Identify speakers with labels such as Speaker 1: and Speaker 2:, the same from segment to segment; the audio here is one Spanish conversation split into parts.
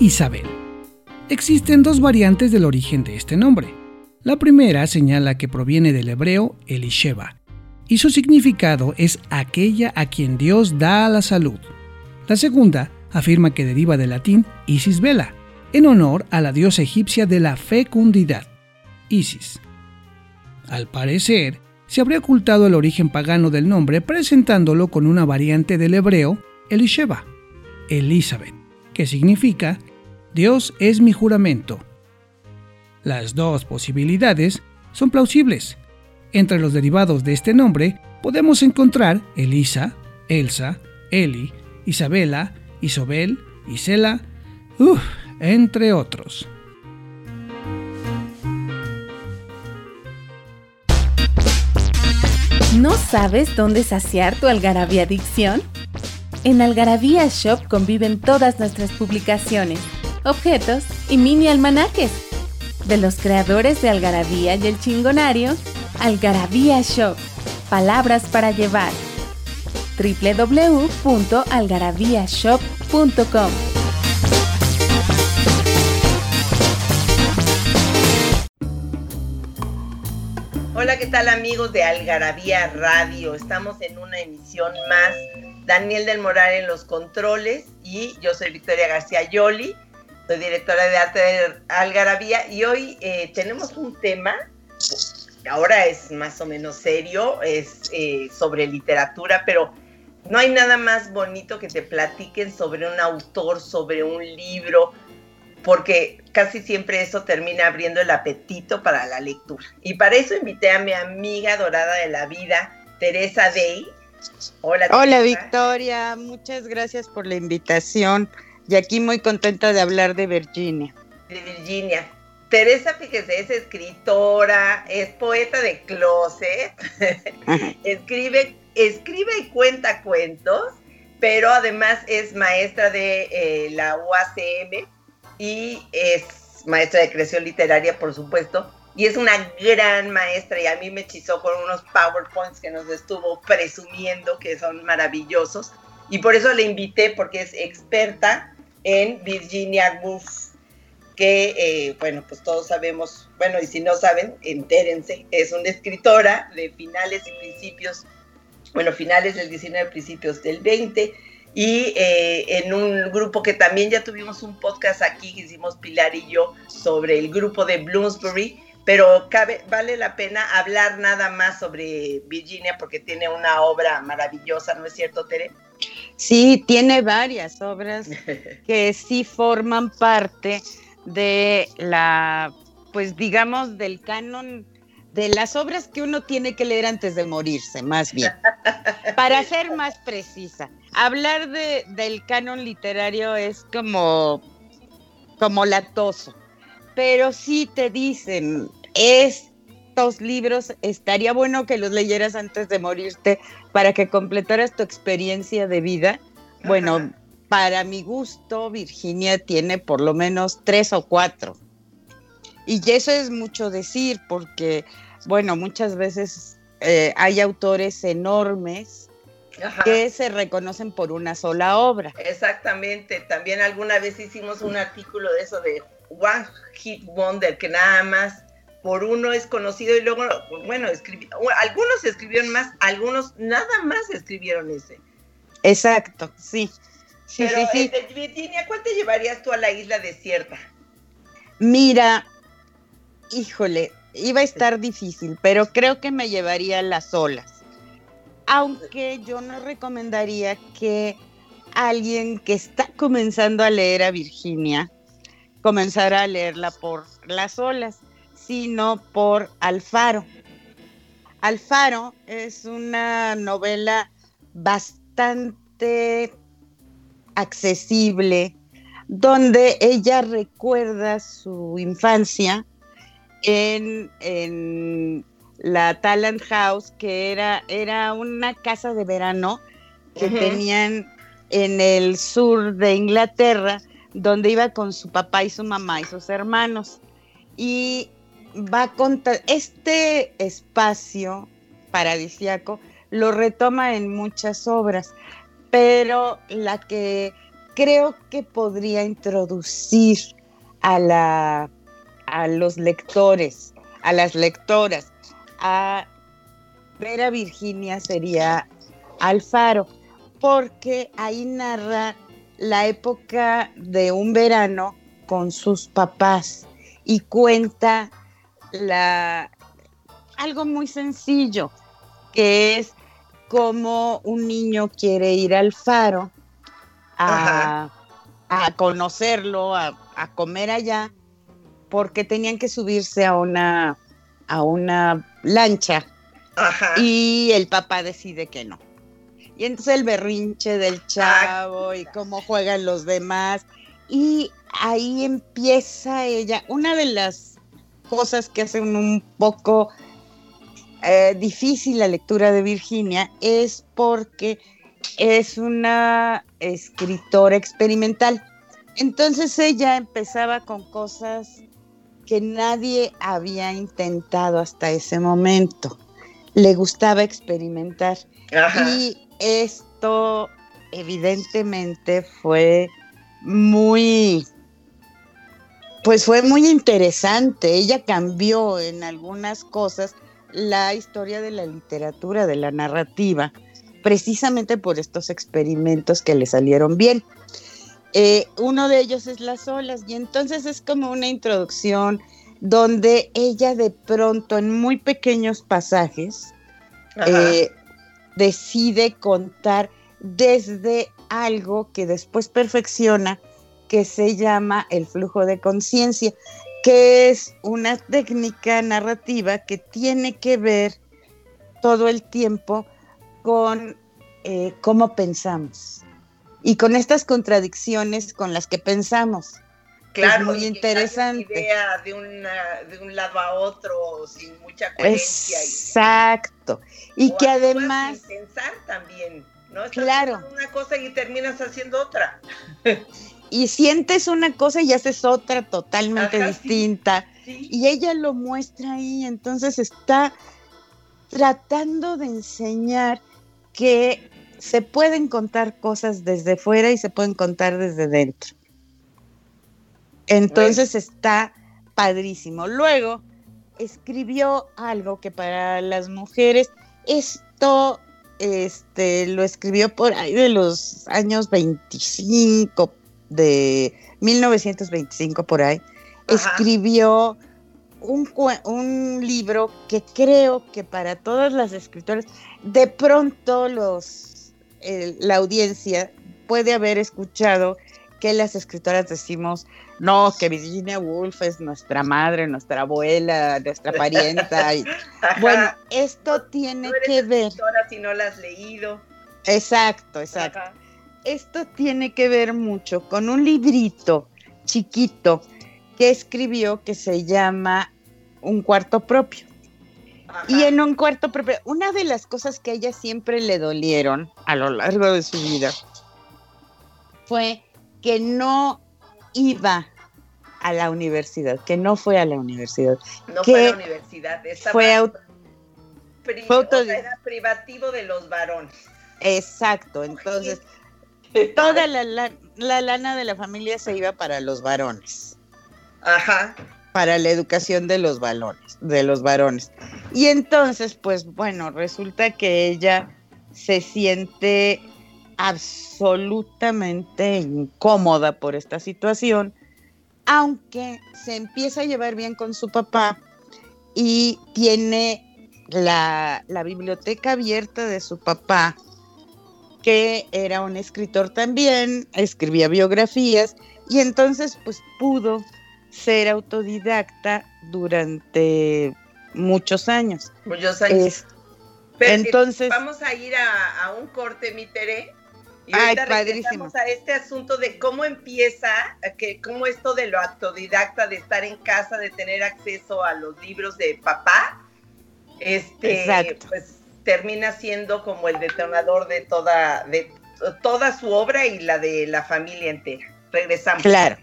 Speaker 1: Isabel. Existen dos variantes del origen de este nombre. La primera señala que proviene del hebreo Elisheba, y su significado es aquella a quien Dios da la salud. La segunda afirma que deriva del latín Isis Vela, en honor a la diosa egipcia de la fecundidad, Isis. Al parecer, se habría ocultado el origen pagano del nombre presentándolo con una variante del hebreo Elisheba, Elizabeth, significa Dios es mi juramento. Las dos posibilidades son plausibles. Entre los derivados de este nombre podemos encontrar Elisa, Elsa, Eli, Isabela, Isobel, Isela, entre otros.
Speaker 2: ¿No sabes dónde saciar tu algarabía adicción? En Algarabía Shop conviven todas nuestras publicaciones objetos y mini almanaques. De los creadores de Algarabía y el Chingonario, Algarabía Shop. Palabras para llevar. www.algarabíashop.com
Speaker 3: Hola, ¿qué tal amigos de Algarabía Radio? Estamos en una emisión más. Daniel del Moral en los controles y yo soy Victoria García Yoli soy directora de arte de Algarabía y hoy eh, tenemos un tema ahora es más o menos serio, es eh, sobre literatura, pero no hay nada más bonito que te platiquen sobre un autor, sobre un libro, porque casi siempre eso termina abriendo el apetito para la lectura. Y para eso invité a mi amiga dorada de la vida, Teresa Day.
Speaker 4: Hola, Hola Victoria, muchas gracias por la invitación. Y aquí muy contenta de hablar de Virginia.
Speaker 3: De Virginia. Teresa, fíjese, es escritora, es poeta de closet, escribe, escribe y cuenta cuentos, pero además es maestra de eh, la UACM y es maestra de creación literaria, por supuesto, y es una gran maestra y a mí me hechizó con unos PowerPoints que nos estuvo presumiendo que son maravillosos y por eso le invité porque es experta en Virginia Woolf, que, eh, bueno, pues todos sabemos, bueno, y si no saben, entérense, es una escritora de finales y principios, bueno, finales del 19, principios del 20, y eh, en un grupo que también ya tuvimos un podcast aquí que hicimos Pilar y yo sobre el grupo de Bloomsbury, pero cabe, vale la pena hablar nada más sobre Virginia porque tiene una obra maravillosa, ¿no es cierto, Tere?
Speaker 4: Sí, tiene varias obras que sí forman parte de la, pues digamos, del canon de las obras que uno tiene que leer antes de morirse, más bien. Para ser más precisa, hablar de, del canon literario es como, como latoso, pero sí te dicen, es libros, estaría bueno que los leyeras antes de morirte para que completaras tu experiencia de vida. Bueno, para mi gusto, Virginia tiene por lo menos tres o cuatro. Y eso es mucho decir porque, bueno, muchas veces eh, hay autores enormes que se reconocen por una sola obra.
Speaker 3: Exactamente. También alguna vez hicimos un artículo de eso de One Hit Wonder, que nada más por uno es conocido y luego, bueno, algunos escribieron más, algunos nada más escribieron ese.
Speaker 4: Exacto, sí. Sí,
Speaker 3: Pero, sí, sí. Virginia, ¿cuál te llevarías tú a la isla desierta?
Speaker 4: Mira, híjole, iba a estar difícil, pero creo que me llevaría las olas. Aunque yo no recomendaría que alguien que está comenzando a leer a Virginia comenzara a leerla por las olas sino por Alfaro. Alfaro es una novela bastante accesible, donde ella recuerda su infancia en, la Talent House, que era, era una casa de verano que tenían en el sur de Inglaterra, donde iba con su papá y su mamá y sus hermanos. Y va a contar, este espacio paradisiaco lo retoma en muchas obras, pero la que creo que podría introducir a, la, a los lectores, a las lectoras, a ver a Virginia sería Alfaro, porque ahí narra la época de un verano con sus papás y cuenta la, algo muy sencillo, que es cómo un niño quiere ir al faro a, conocerlo, a, comer allá, porque tenían que subirse a una, a una lancha y el papá decide que no. Y entonces el berrinche del chavo y cómo juegan los demás. Y ahí empieza ella, una de las cosas que hacen un poco eh, difícil la lectura de Virginia es porque es una escritora experimental. Entonces ella empezaba con cosas que nadie había intentado hasta ese momento. Le gustaba experimentar. Y esto evidentemente fue muy pues fue muy interesante. Ella cambió en algunas cosas la historia de la literatura, de la narrativa, precisamente por estos experimentos que le salieron bien. Eh, uno de ellos es las olas y entonces es como una introducción donde ella de pronto en muy pequeños pasajes eh, decide contar desde algo que después perfecciona que se llama el flujo de conciencia, que es una técnica narrativa que tiene que ver todo el tiempo con eh, cómo pensamos y con estas contradicciones con las que pensamos.
Speaker 3: Claro, es muy interesante. Idea de, de, un lado a otro sin mucha coherencia.
Speaker 4: Exacto. Y, que además...
Speaker 3: Pensar también, ¿no?
Speaker 4: claro.
Speaker 3: Una cosa y terminas haciendo otra.
Speaker 4: y sientes una cosa y haces otra totalmente distinta. Y ella lo muestra ahí, entonces está tratando de enseñar que se pueden contar cosas desde fuera y se pueden contar desde dentro. Entonces está padrísimo. Luego escribió algo que para las mujeres, esto este, lo escribió por ahí de los años 25, de 1925 por ahí, escribió un, un, libro que creo que para todas las escritoras, de pronto los, la audiencia puede haber escuchado que las escritoras decimos, no, que Virginia Woolf es nuestra madre, nuestra abuela, nuestra parienta. bueno, esto tiene que ver.
Speaker 3: Si no la has leído.
Speaker 4: Exacto, exacto esto tiene que ver mucho con un librito chiquito que escribió que se llama Un cuarto propio. Y en un cuarto propio, una de las cosas que a ella siempre le dolieron a lo largo de su vida fue que no iba a la universidad, que no fue a la universidad.
Speaker 3: No fue a la universidad,
Speaker 4: fue,
Speaker 3: era privativo de los varones.
Speaker 4: Exacto, entonces Toda la, lana de la familia se iba para los varones.
Speaker 3: Ajá.
Speaker 4: Para la educación de los varones, de los varones. Y entonces, pues bueno, resulta que ella se siente absolutamente incómoda por esta situación, aunque se empieza a llevar bien con su papá y tiene la, la biblioteca abierta de su papá que era un escritor también, escribía biografías y entonces pues pudo ser autodidacta durante muchos años.
Speaker 3: Muchos años. entonces vamos a ir a, un corte, mi Tere, Y regresamos a este asunto de cómo empieza, que cómo esto de lo autodidacta, de estar en casa, de tener acceso a los libros de papá, este, pues termina siendo como el detonador de toda, de toda su obra y la de la familia entera. Regresamos.
Speaker 4: Claro.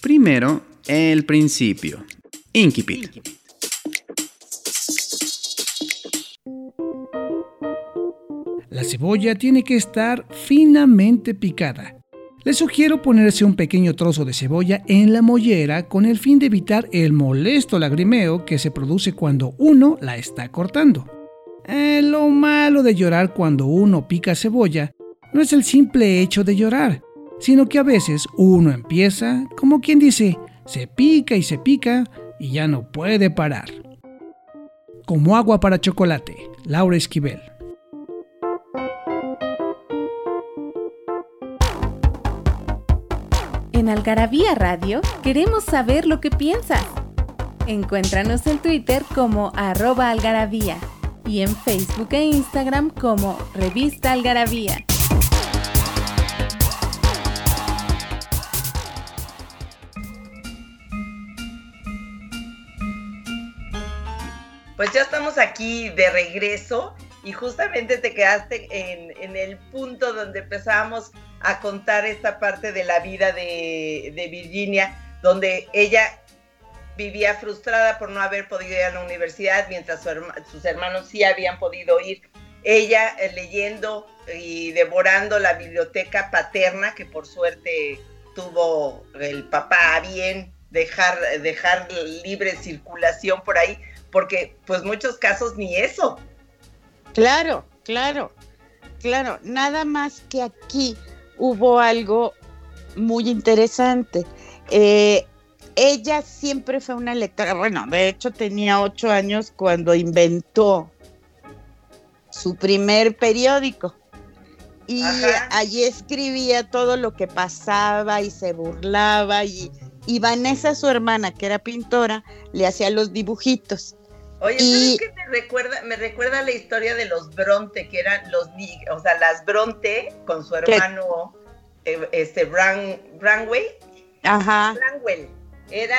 Speaker 5: Primero, el principio. Incipit.
Speaker 1: La cebolla tiene que estar finamente picada. Les sugiero ponerse un pequeño trozo de cebolla en la mollera con el fin de evitar el molesto lagrimeo que se produce cuando uno la está cortando. Eh, lo malo de llorar cuando uno pica cebolla no es el simple hecho de llorar, sino que a veces uno empieza, como quien dice, se pica y se pica y ya no puede parar. Como agua para chocolate, Laura Esquivel.
Speaker 2: En Algarabía Radio queremos saber lo que piensas. Encuéntranos en Twitter como arroba algarabía y en Facebook e Instagram como revista algarabía.
Speaker 3: Pues ya estamos aquí de regreso y justamente te quedaste en, el punto donde empezamos a contar esta parte de la vida de, Virginia, donde ella vivía frustrada por no haber podido ir a la universidad, mientras sus hermanos sí habían podido ir. Ella eh, leyendo y devorando la biblioteca paterna, que por suerte tuvo el papá bien dejar, dejar libre circulación por ahí, porque pues muchos casos ni eso.
Speaker 4: Claro, claro, claro. Nada más que aquí hubo algo muy interesante. Eh, ella siempre fue una lectora, bueno, de hecho tenía ocho años cuando inventó su primer periódico. Y allí escribía todo lo que pasaba y se burlaba y, y Vanessa, su hermana, que era pintora, le hacía los dibujitos.
Speaker 3: Oye, ¿sabes qué me recuerda? Me recuerda la historia de los Bronte, que eran los, o sea, las Bronte con su hermano, eh, este, Bran, Branway.
Speaker 4: Ajá.
Speaker 3: Branwell. Era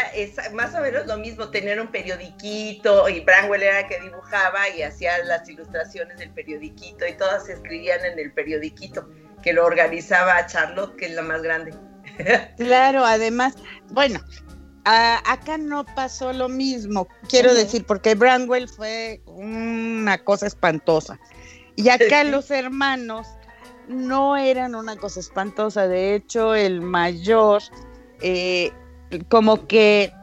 Speaker 3: más o menos lo mismo, tener un periodiquito y Branwell era el que dibujaba y hacía las ilustraciones del periodiquito y todas se escribían en el periodiquito que lo organizaba Charlotte, que es la más grande.
Speaker 4: Claro, además, bueno, acá no pasó lo mismo, quiero decir, porque Branwell fue una cosa espantosa. Y acá los hermanos no eran una cosa espantosa. De hecho, el mayor, eh, como que,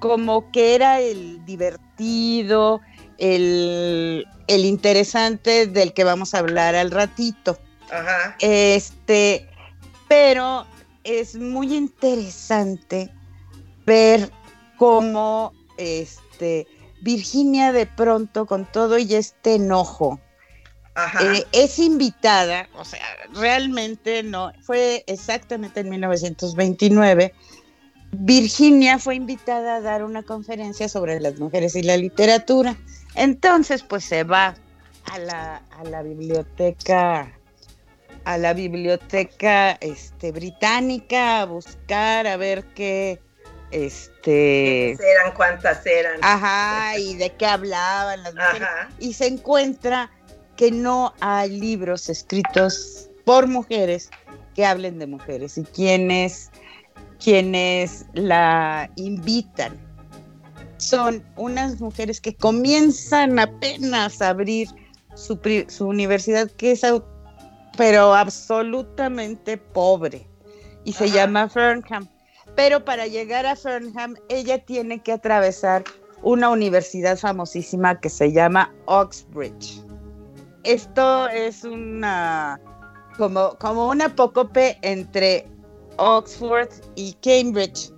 Speaker 4: como que era el divertido, el, el, interesante del que vamos a hablar al ratito.
Speaker 3: Ajá.
Speaker 4: Este, pero es muy interesante ver cómo este, Virginia de pronto con todo y este enojo eh, es invitada, o sea, realmente no, fue exactamente en 1929, Virginia fue invitada a dar una conferencia sobre las mujeres y la literatura. Entonces, pues se va a la, a la biblioteca a la biblioteca este, británica a buscar, a ver qué, este...
Speaker 3: eran? ¿Cuántas eran?
Speaker 4: Ajá, y de qué hablaban las mujeres. Y se encuentra que no hay libros escritos por mujeres que hablen de mujeres y quienes, quienes la invitan son unas mujeres que comienzan apenas a abrir su, su universidad, que es pero absolutamente pobre y se llama Fernham. Pero para llegar a Fernham, ella tiene que atravesar una universidad famosísima que se llama Oxbridge. Esto es una como, como una apócope entre Oxford y Cambridge.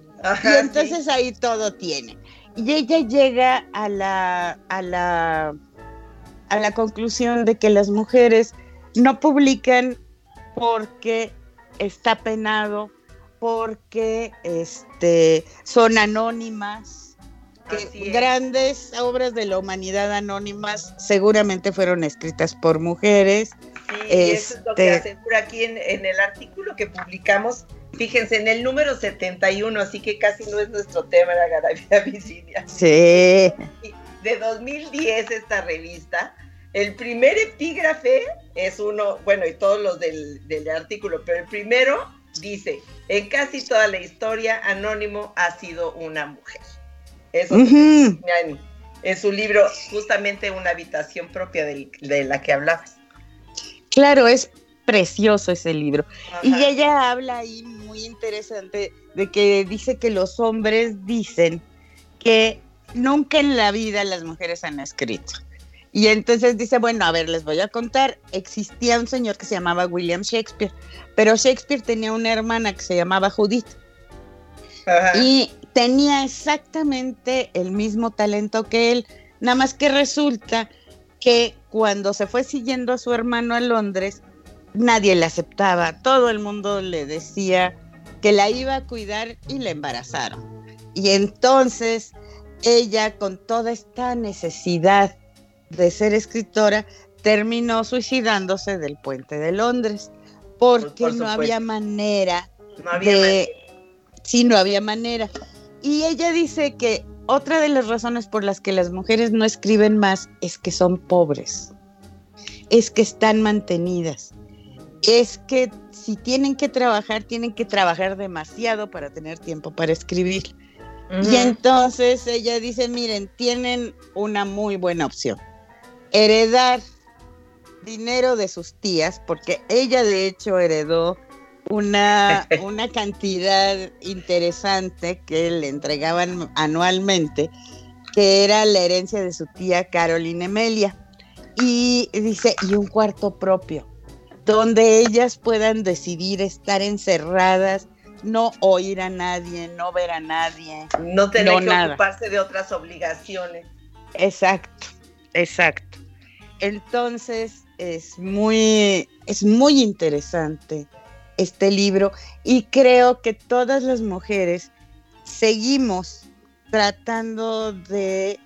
Speaker 4: y entonces ahí todo tiene. Y ella llega a la, a la, a la conclusión de que las mujeres no publican porque está penado, porque este, son anónimas, grandes obras de la humanidad anónimas seguramente fueron escritas por mujeres.
Speaker 3: Sí, eso es lo que este asegura aquí en, en el artículo que publicamos Fíjense, en el número 71, así que casi no es nuestro tema la Garabia Vicinia.
Speaker 4: Sí.
Speaker 3: De 2010 esta revista. El primer epígrafe es uno, bueno, y todos los del, artículo, pero el primero dice, en casi toda la historia, Anónimo ha sido una mujer. Eso en, su libro, justamente una habitación propia de la que hablabas.
Speaker 4: Claro, es precioso ese libro. Y ella habla ahí muy interesante de que dice que los hombres dicen que nunca en la vida las mujeres han escrito. Y entonces dice, bueno, a ver, les voy a contar, existía un señor que se llamaba William Shakespeare, pero Shakespeare tenía una hermana que se llamaba Judith. Y tenía exactamente el mismo talento que él, nada más que resulta que cuando se fue siguiendo a su hermano a Londres, nadie la aceptaba, todo el mundo le decía que la iba a cuidar y la embarazaron. Y entonces ella con toda esta necesidad de ser escritora terminó suicidándose del puente de Londres porque no había manera de... Sí, no había manera. Y ella dice que otra de las razones por las que las mujeres no escriben más es que son pobres, es que están mantenidas es que si tienen que trabajar, tienen que trabajar demasiado para tener tiempo para escribir. Y entonces ella dice, miren, tienen una muy buena opción. Heredar dinero de sus tías, porque ella de hecho heredó una, una cantidad interesante que le entregaban anualmente, que era la herencia de su tía Carolina Emelia. Y dice, y un cuarto propio donde ellas puedan decidir estar encerradas, no oír a nadie, no ver a nadie.
Speaker 3: No tener que ocuparse de otras obligaciones.
Speaker 4: Exacto, exacto. Entonces es muy, es muy interesante este libro y creo que todas las mujeres seguimos tratando de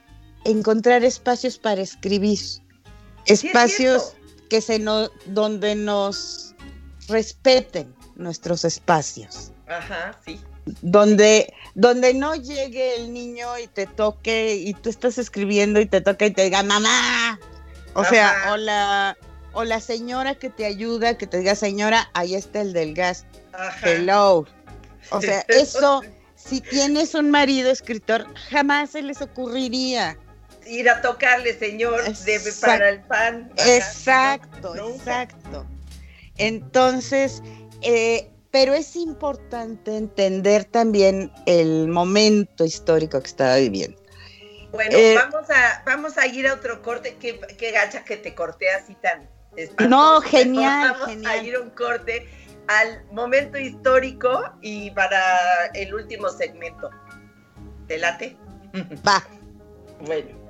Speaker 4: encontrar espacios para escribir, espacios que se no, donde nos respeten nuestros espacios.
Speaker 3: Ajá, sí.
Speaker 4: Donde, donde no llegue el niño y te toque y tú estás escribiendo y te toca y te diga mamá. O sea, o la, o la señora que te ayuda, que te diga señora, ahí está el del gas. Hello. O sea, eso, si tienes un marido escritor, jamás se les ocurriría
Speaker 3: ir a tocarle, señor, para el pan.
Speaker 4: exacto, exacto. Entonces, eh, pero es importante entender también el momento histórico que estaba viviendo.
Speaker 3: Bueno, eh, vamos, a, vamos a ir a otro corte. Qué, gacha que te corté así tan.
Speaker 4: No, genial.
Speaker 3: Vamos a ir a un corte al momento histórico y para el último segmento. ¿Te late?
Speaker 4: Va.
Speaker 3: Bueno.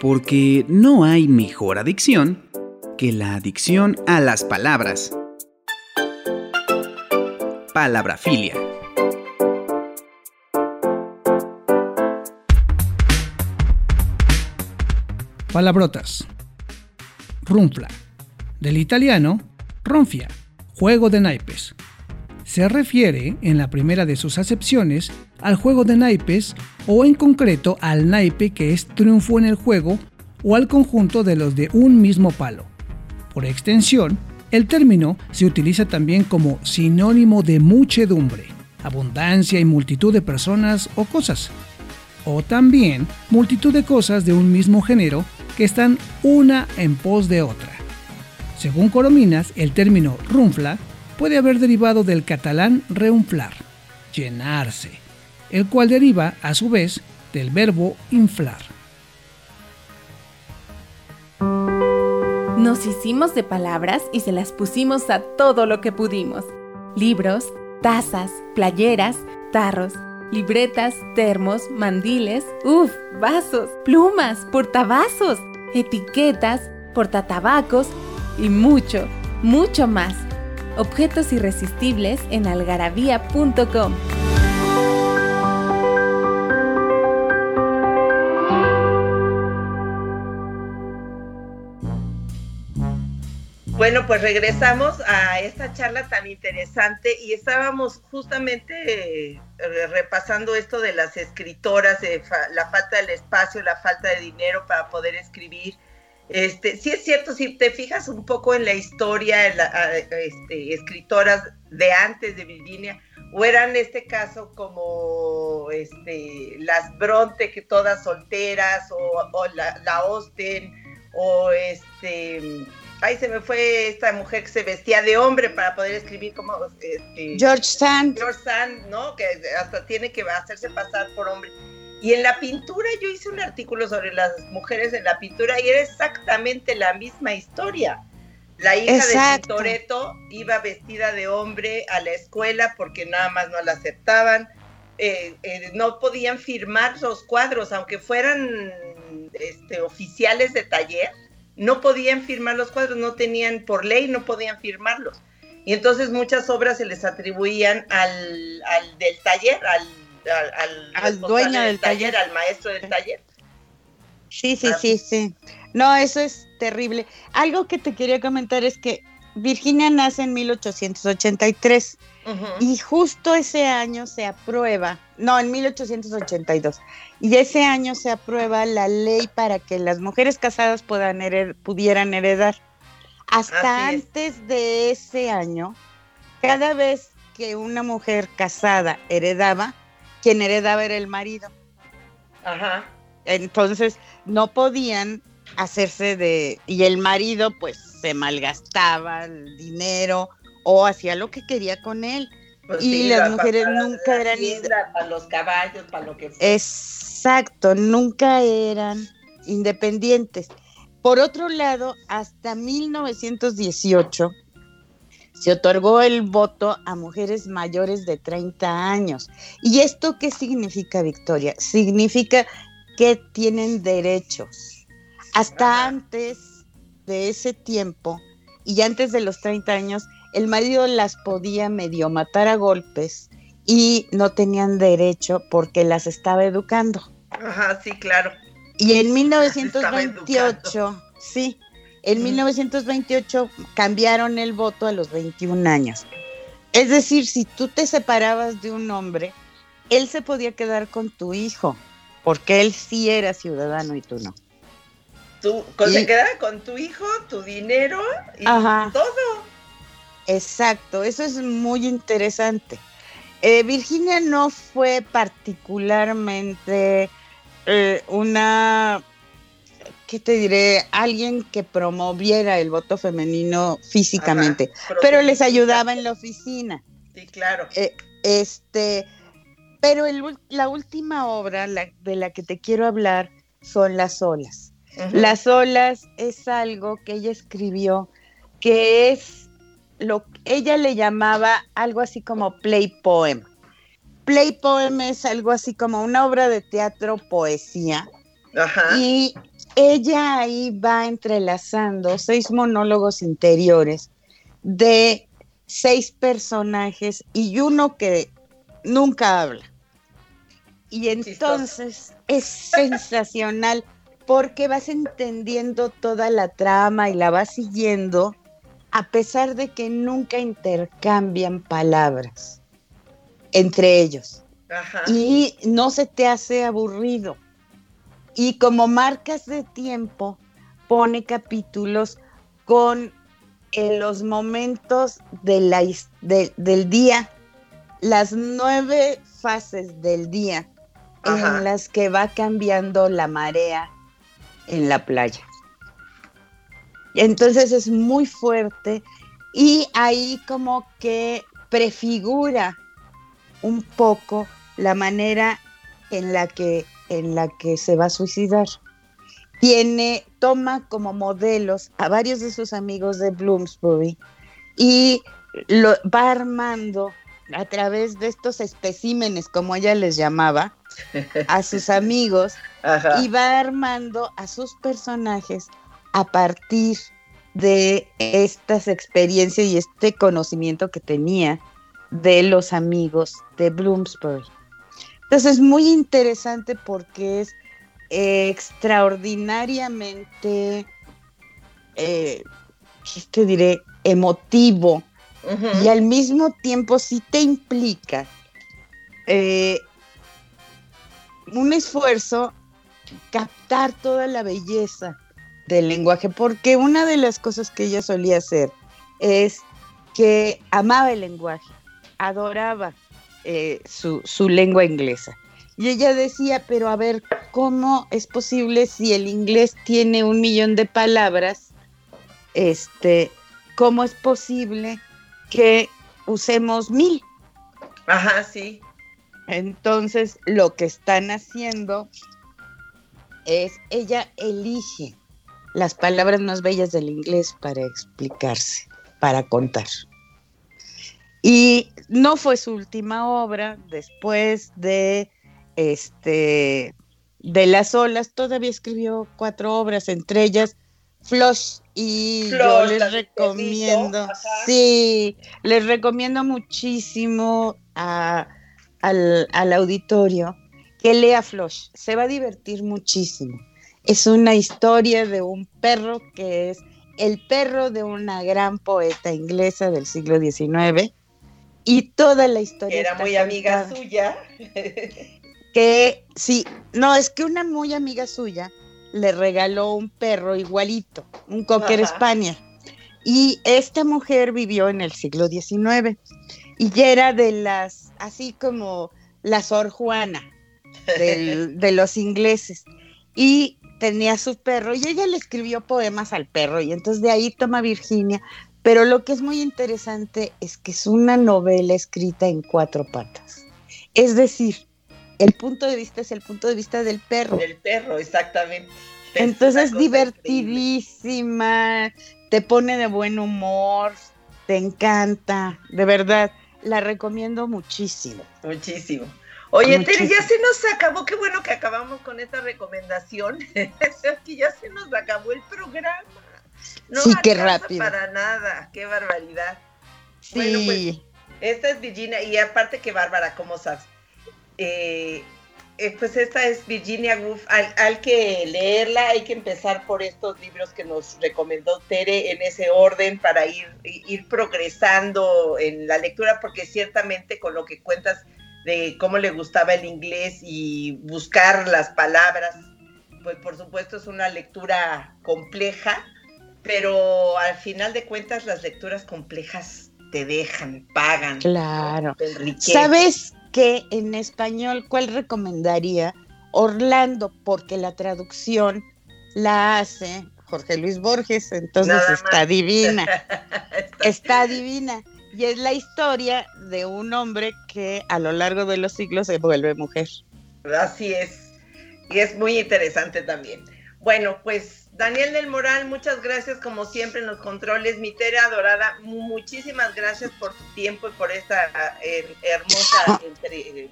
Speaker 5: porque no hay mejor adicción que la adicción a las palabras. Palabrafilia.
Speaker 1: Palabrotas. Runfla. Del italiano, ronfia, juego de naipes. Se refiere, en la primera de sus acepciones, al juego de naipes o en concreto al naipe que es triunfo en el juego o al conjunto de los de un mismo palo. Por extensión, el término se utiliza también como sinónimo de muchedumbre, abundancia y multitud de personas o cosas. O también multitud de cosas de un mismo género que están una en pos de otra. Según Corominas, el término runfla puede haber derivado del catalán reunflar, llenarse, el cual deriva a su vez del verbo inflar.
Speaker 2: Nos hicimos de palabras y se las pusimos a todo lo que pudimos. Libros, tazas, playeras, tarros, libretas, termos, mandiles, uff, vasos, plumas, portavasos, etiquetas, portatabacos y mucho, mucho más. Objetos irresistibles en algarabía.com.
Speaker 3: Bueno, pues regresamos a esta charla tan interesante y estábamos justamente eh, repasando esto de las escritoras, la falta del espacio, la falta de dinero para poder escribir. Este, sí es cierto, si te fijas un poco en la historia, en este, escritoras de antes de Virginia, o eran en este caso como este, las Bronte, que todas solteras, o, la, la Austen, o este Ahí se me fue esta mujer que se vestía de hombre para poder escribir como
Speaker 4: este, George Sand.
Speaker 3: George Sand, ¿no? Que hasta tiene que hacerse pasar por hombre. Y en la pintura yo hice un artículo sobre las mujeres en la pintura y era exactamente la misma historia. La hija de Tintoretto iba vestida de hombre a la escuela porque nada más no la aceptaban. Eh, eh, no podían firmar los cuadros, aunque fueran este, oficiales de taller no podían firmar los cuadros, no tenían, por ley no podían firmarlos. Y entonces muchas obras se les atribuían al, del taller, al,
Speaker 4: al, dueño del taller,
Speaker 3: al maestro del taller.
Speaker 4: Sí, sí, sí, sí. No, eso es terrible. Algo que te quería comentar es que Virginia nace en 1883 y justo ese año se aprueba, no, en 1882, y ese año se aprueba la ley para que las mujeres casadas puedan pudieran heredar. Hasta antes de ese año, cada vez que una mujer casada heredaba, quien heredaba era el marido.
Speaker 3: Ajá.
Speaker 4: Entonces no podían hacerse de y el marido pues se malgastaba el dinero o hacía lo que quería con él. Pues y las mujeres nunca eran...
Speaker 3: Para los caballos, para lo que...
Speaker 4: Exacto, nunca eran independientes. Por otro lado, hasta 1918 se otorgó el voto a mujeres mayores de 30 años. ¿Y esto qué significa, Victoria? Significa que tienen derechos. Hasta antes de ese tiempo y antes de los 30 años, el marido las podía medio matar a golpes y no tenían derecho porque las estaba educando.
Speaker 3: Ajá, sí, claro.
Speaker 4: Y en 1928, sí, en 1928 cambiaron el voto a los 21 años. Es decir, si tú te separabas de un hombre, él se podía quedar con tu hijo, porque él sí era ciudadano y tú no.
Speaker 3: Tú se quedaba con tu hijo, tu dinero y todo.
Speaker 4: Exacto, eso es muy interesante. Eh, Virginia no fue particularmente eh, una, ¿qué te diré? Alguien que promoviera el voto femenino físicamente, pero les ayudaba en la oficina.
Speaker 3: Sí, claro.
Speaker 4: Eh, este, pero la última obra de la que te quiero hablar son Las olas. Las olas es algo que ella escribió que es lo ella le llamaba algo así como play poem. Play poem es algo así como una obra de teatro poesía. Y ella ahí va entrelazando seis monólogos interiores de seis personajes y uno que nunca habla. Y entonces es sensacional porque vas entendiendo toda la trama y la vas siguiendo a pesar de que nunca intercambian palabras entre ellos. Y no se te hace aburrido. Y como marcas de tiempo, pone capítulos con en los momentos de la, del día, las nueve fases del día en las que va cambiando la marea en la playa. Entonces es muy fuerte y ahí como que prefigura un poco la manera en la que, en la que se va a suicidar. Tiene, toma como modelos a varios de sus amigos de Bloomsbury y lo va armando a través de estos especímenes, como ella les llamaba, a sus amigos y va armando a sus personajes a partir de estas experiencias y este conocimiento que tenía de los amigos de Bloomsbury. Entonces es muy interesante porque es extraordinariamente, eh, te diré? Emotivo y al mismo tiempo sí te implica eh, un esfuerzo captar toda la belleza del lenguaje, porque una de las cosas que ella solía hacer es que amaba el lenguaje, adoraba eh, su, su lengua inglesa. Y ella decía, pero a ver, ¿cómo es posible si el inglés tiene un millón de palabras? Este, ¿cómo es posible que usemos mil?
Speaker 3: Ajá, sí.
Speaker 4: Entonces, lo que están haciendo es, ella elige las palabras más bellas del inglés para explicarse, para contar. Y no fue su última obra, después de este de las olas, todavía escribió cuatro obras, entre ellas Flush, y yo les recomiendo, sí, les recomiendo muchísimo al, al, auditorio que lea Flush, se va a divertir muchísimo. Es una historia de un perro que es el perro de una gran poeta inglesa del siglo XIX y toda la historia.
Speaker 3: Era muy amiga suya.
Speaker 4: que sí, no, es que una muy amiga suya le regaló un perro igualito, un Cocker España. Y esta mujer vivió en el siglo XIX y ya era de las, así como la Sor Juana de los ingleses. Y tenía su perro y ella le escribió poemas al perro y entonces de ahí toma Virginia. Pero lo que es muy interesante es que es una novela escrita en cuatro patas. Es decir, el punto de vista es el punto de vista del perro.
Speaker 3: Del perro, exactamente.
Speaker 4: Entonces es divertidísima, te pone de buen humor, te encanta, de verdad, la recomiendo muchísimo.
Speaker 3: Muchísimo. Oye, Tere, ya se nos acabó, qué bueno que acabamos con esta recomendación. que ya se nos acabó el programa. No
Speaker 4: sí, qué rápido.
Speaker 3: Para nada, qué barbaridad. Sí. Bueno, pues, esta es Virginia, y aparte que bárbara, ¿cómo sabes? Eh, eh, pues esta es Virginia Woolf. Hay, que leerla, hay que empezar por estos libros que nos recomendó Tere en ese orden para ir, ir progresando en la lectura, porque ciertamente con lo que cuentas de cómo le gustaba el inglés y buscar las palabras, pues por supuesto es una lectura compleja, pero al final de cuentas las lecturas complejas te dejan, pagan.
Speaker 4: Claro. ¿Sabes que en español, ¿cuál recomendaría? Orlando, porque la traducción la hace Jorge Luis Borges, entonces está divina. está divina. Y es la historia de un hombre que a lo largo de los siglos se vuelve mujer.
Speaker 3: Así es. Y es muy interesante también. Bueno, pues Daniel del Moral, muchas gracias como siempre en los controles. Mi Tere adorada, muchísimas gracias por tu tiempo y por esta eh, hermosa eh,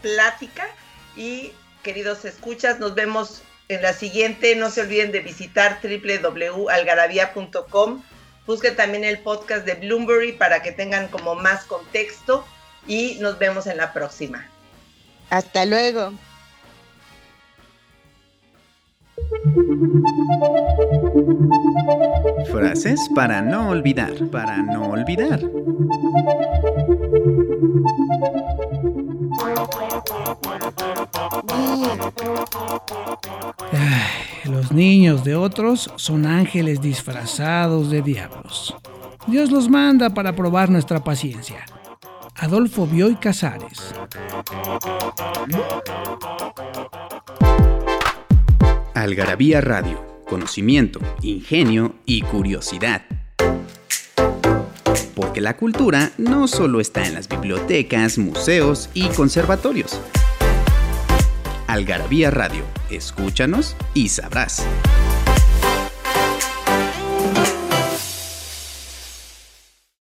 Speaker 3: plática. Y queridos escuchas, nos vemos en la siguiente. No se olviden de visitar www.algarabía.com. Busquen también el podcast de Bloomberry para que tengan como más contexto y nos vemos en la próxima.
Speaker 4: Hasta luego.
Speaker 5: Frases para no olvidar, para no olvidar.
Speaker 1: Los niños de otros son ángeles disfrazados de diablos. Dios los manda para probar nuestra paciencia. Adolfo Bioy Casares.
Speaker 5: Algarabía Radio, conocimiento, ingenio y curiosidad. Porque la cultura no solo está en las bibliotecas, museos y conservatorios. Algarabía Radio, escúchanos y sabrás.